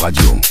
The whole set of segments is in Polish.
Radio.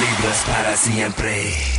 Livros para siempre.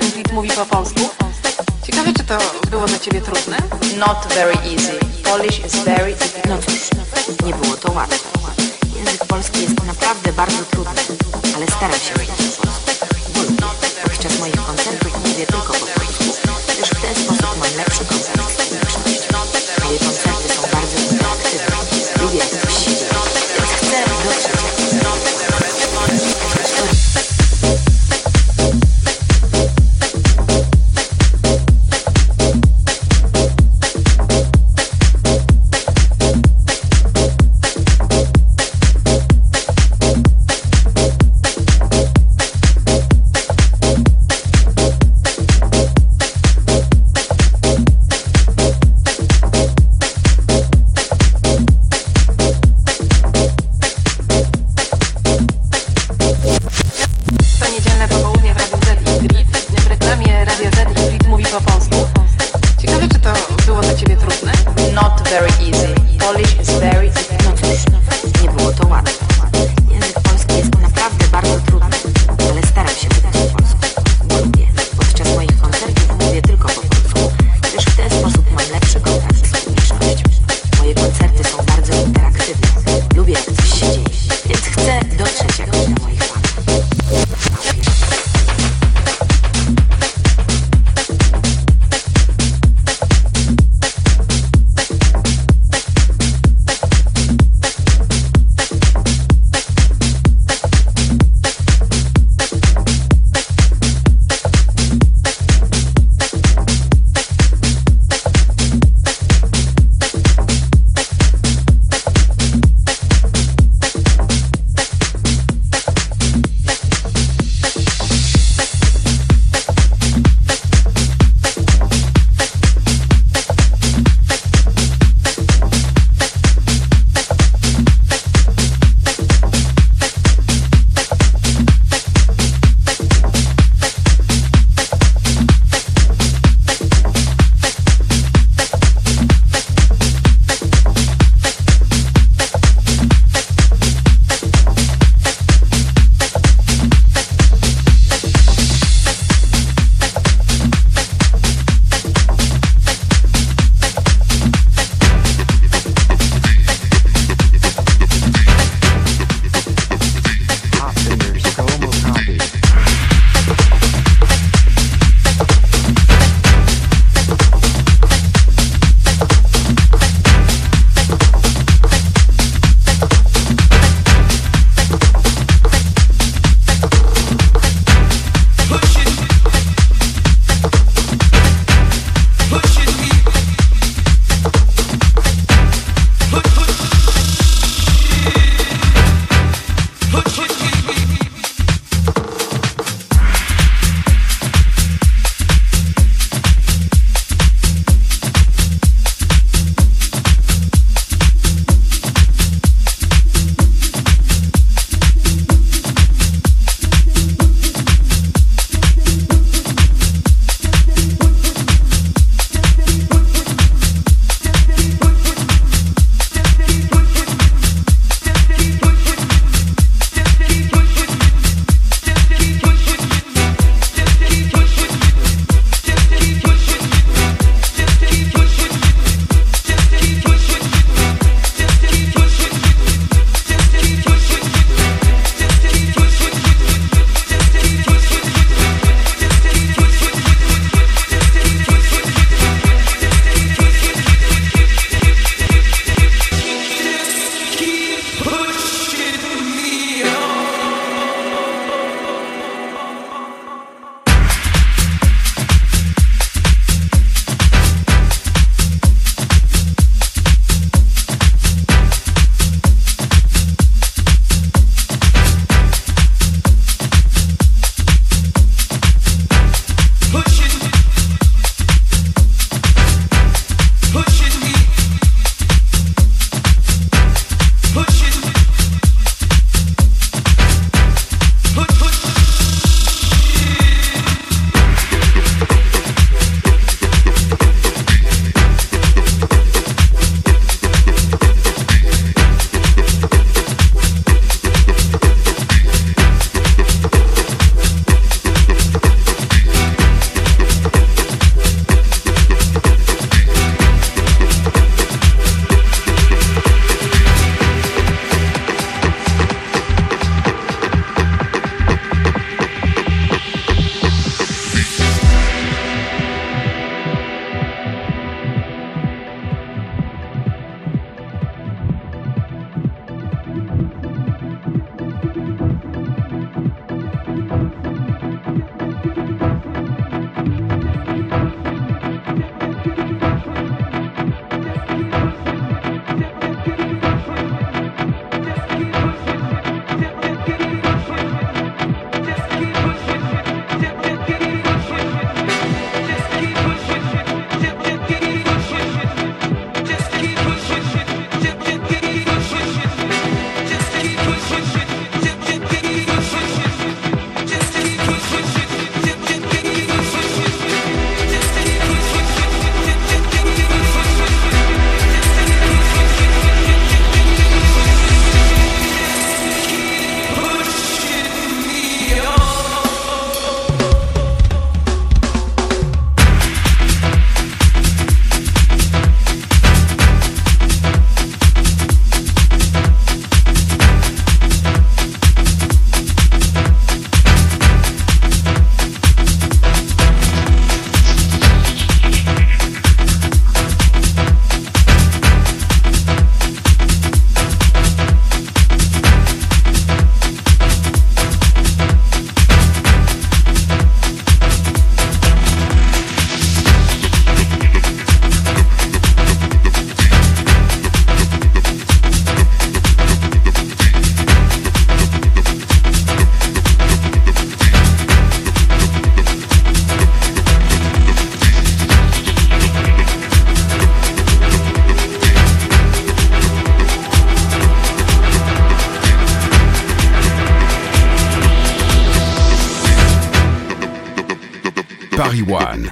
Publik mówi po polsku. Ciekawe, czy to było dla Ciebie trudne? Not very easy. Polish is very difficult. No cóż, nie było to łatwe. Język polski jest naprawdę bardzo trudny, ale staram się mówić po polsku. Podczas moich koncertów mówię tylko po polsku.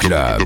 Club.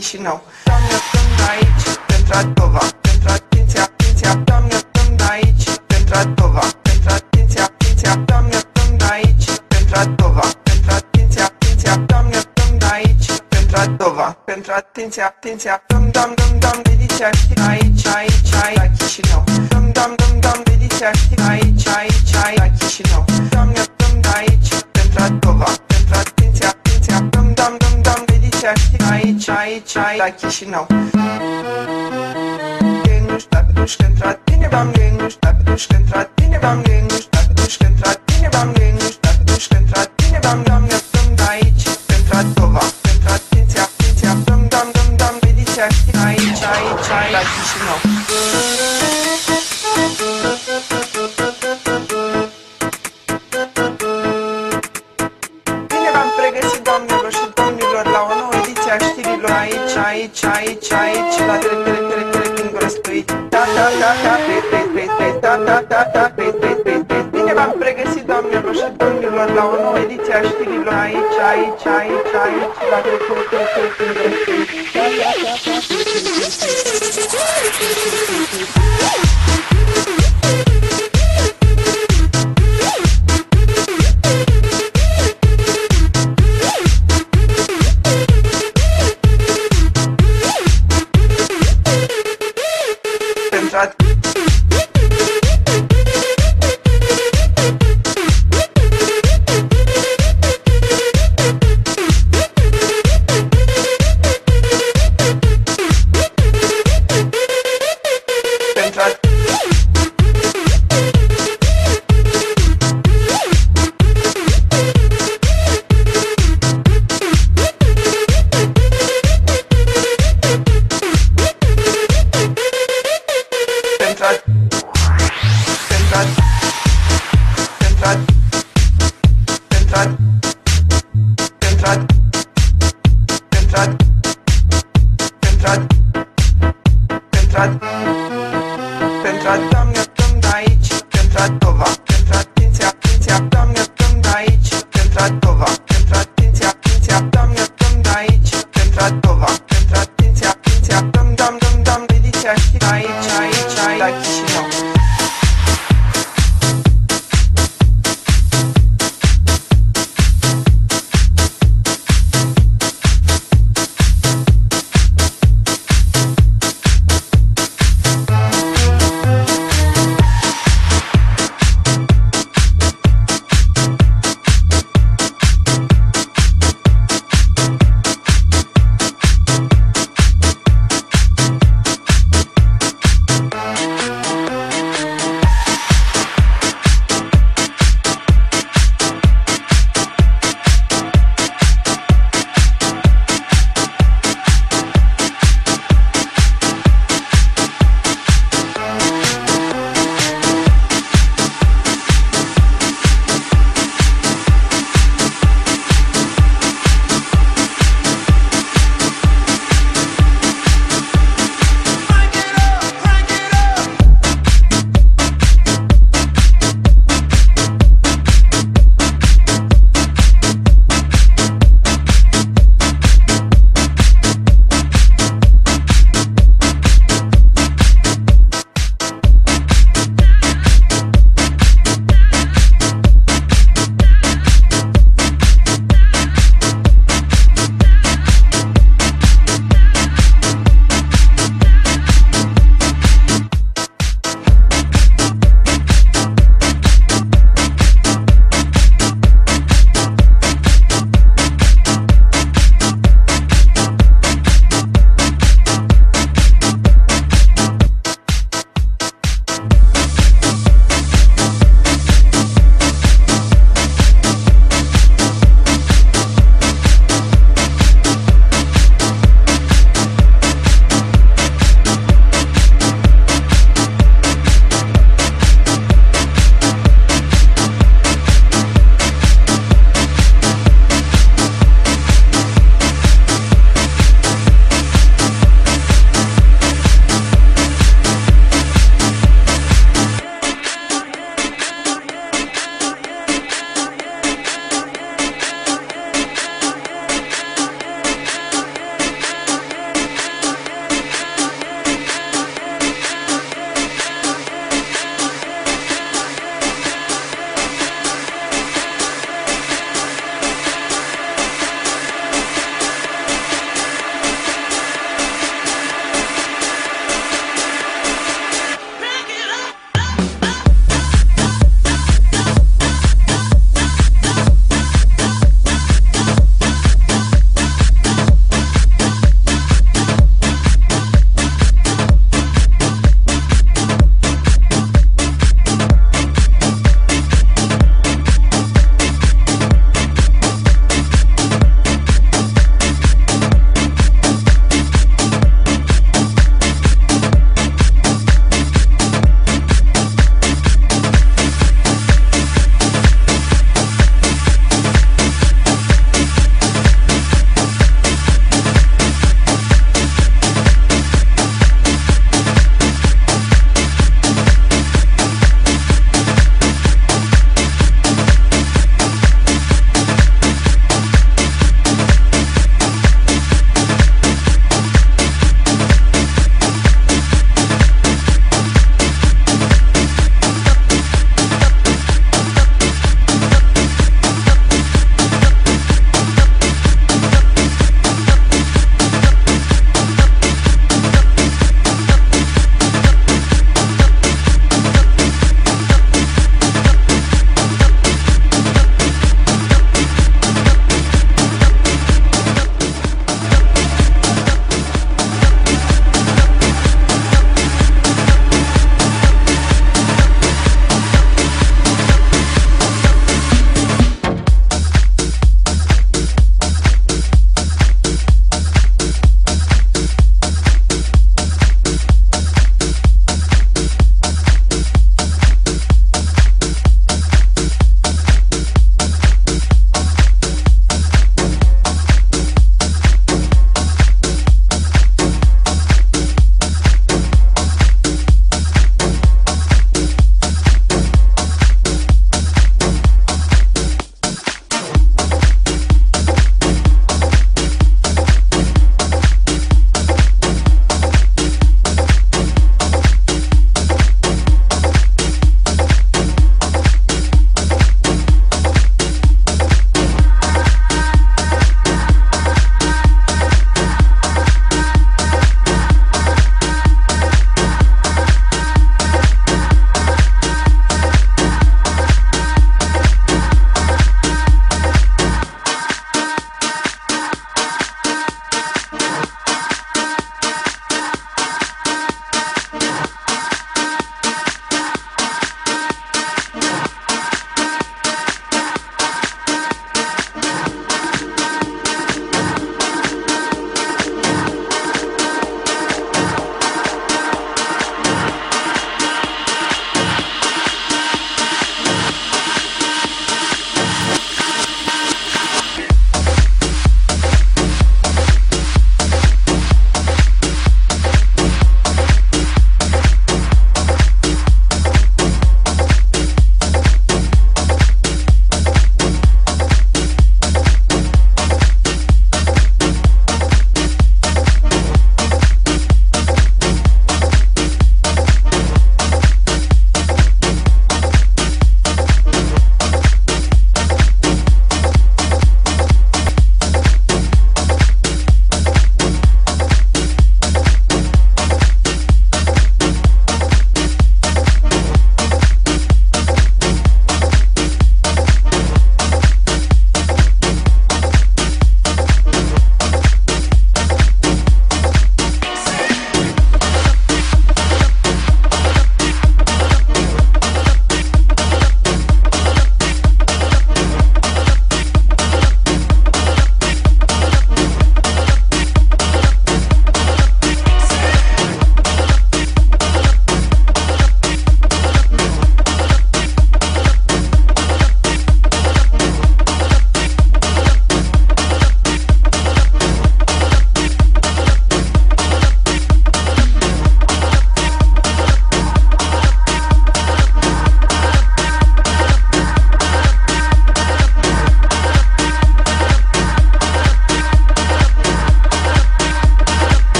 Chișinău. Doamne, sunt aici pentru Adova, pentru atenția, atenția. Doamne, sunt aici pentru Adova, pentru atenția, atenția. Doamne, sunt aici pentru Adova, pentru atenția, atenția. Doamne, sunt aici pentru Adova, pentru atenția, atenția. I can't know. Quem Thank you.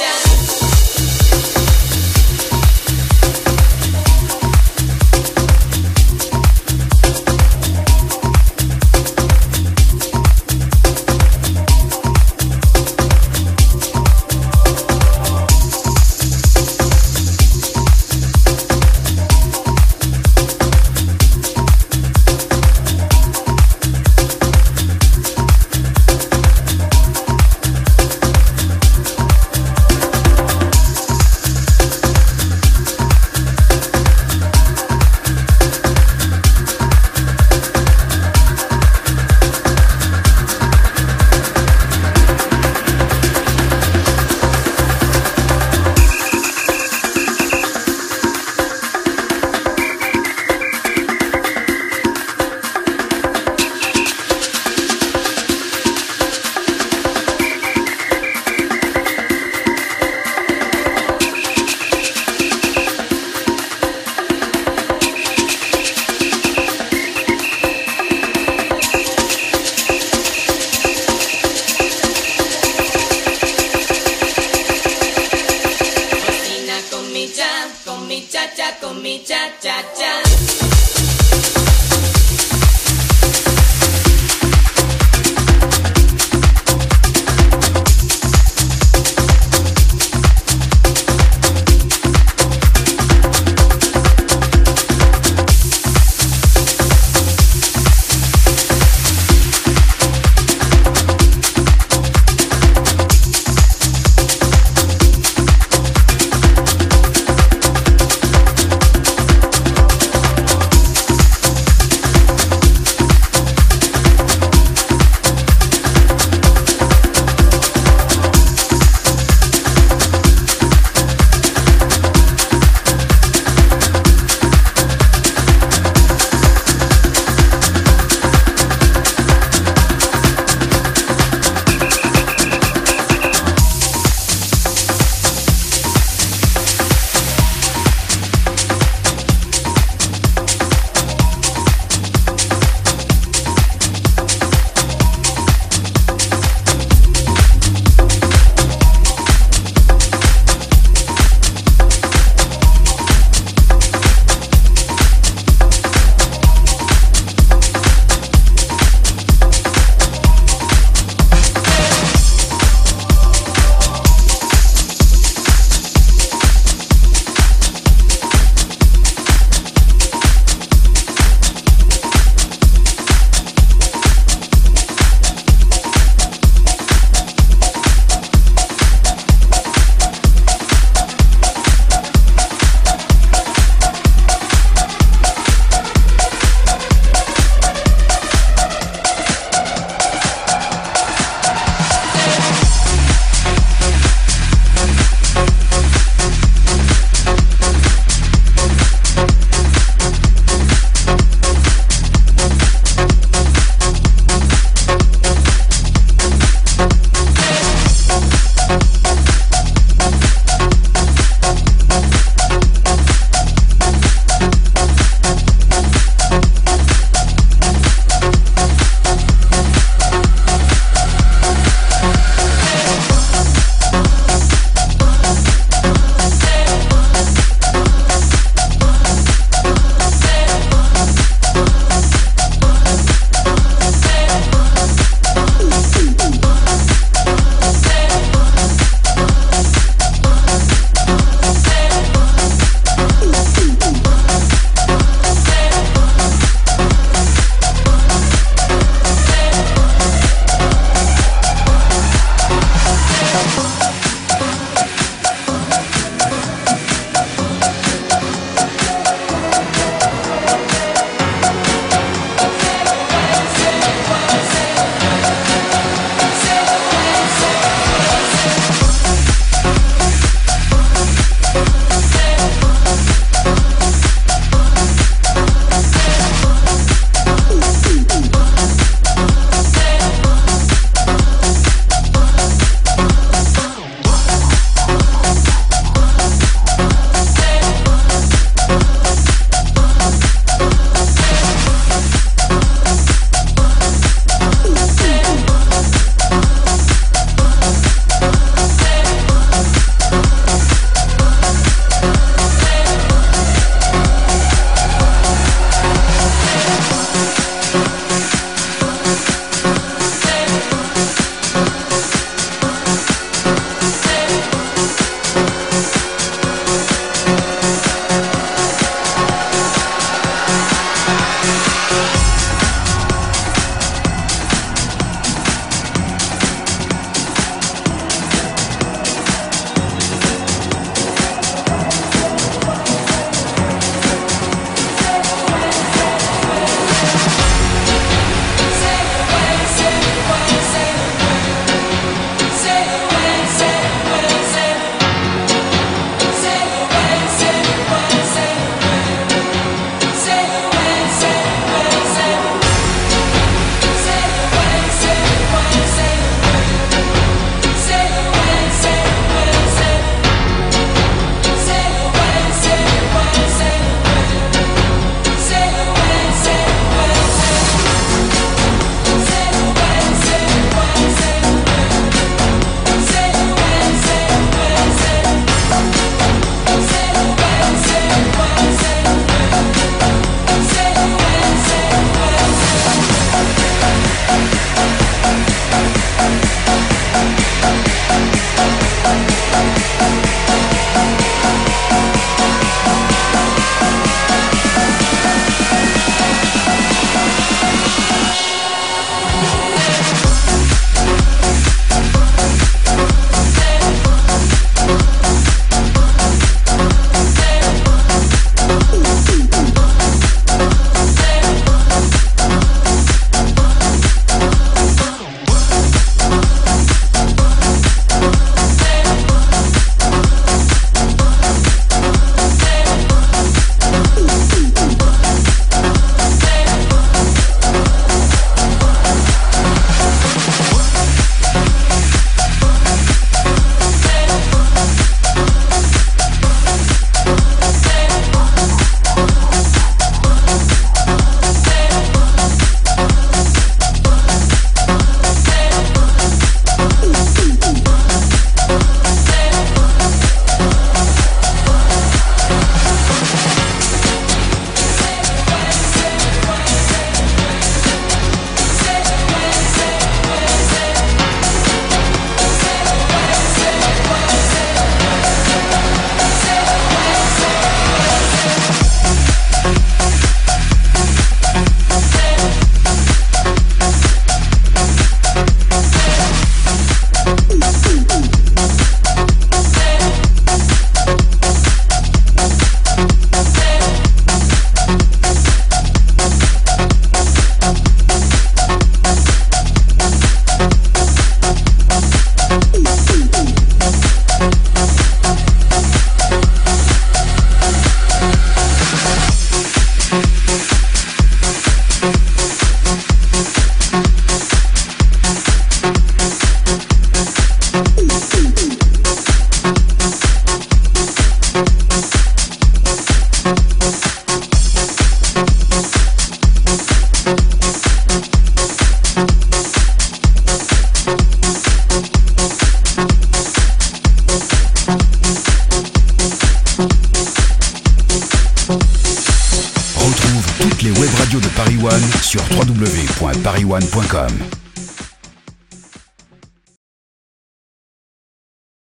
down.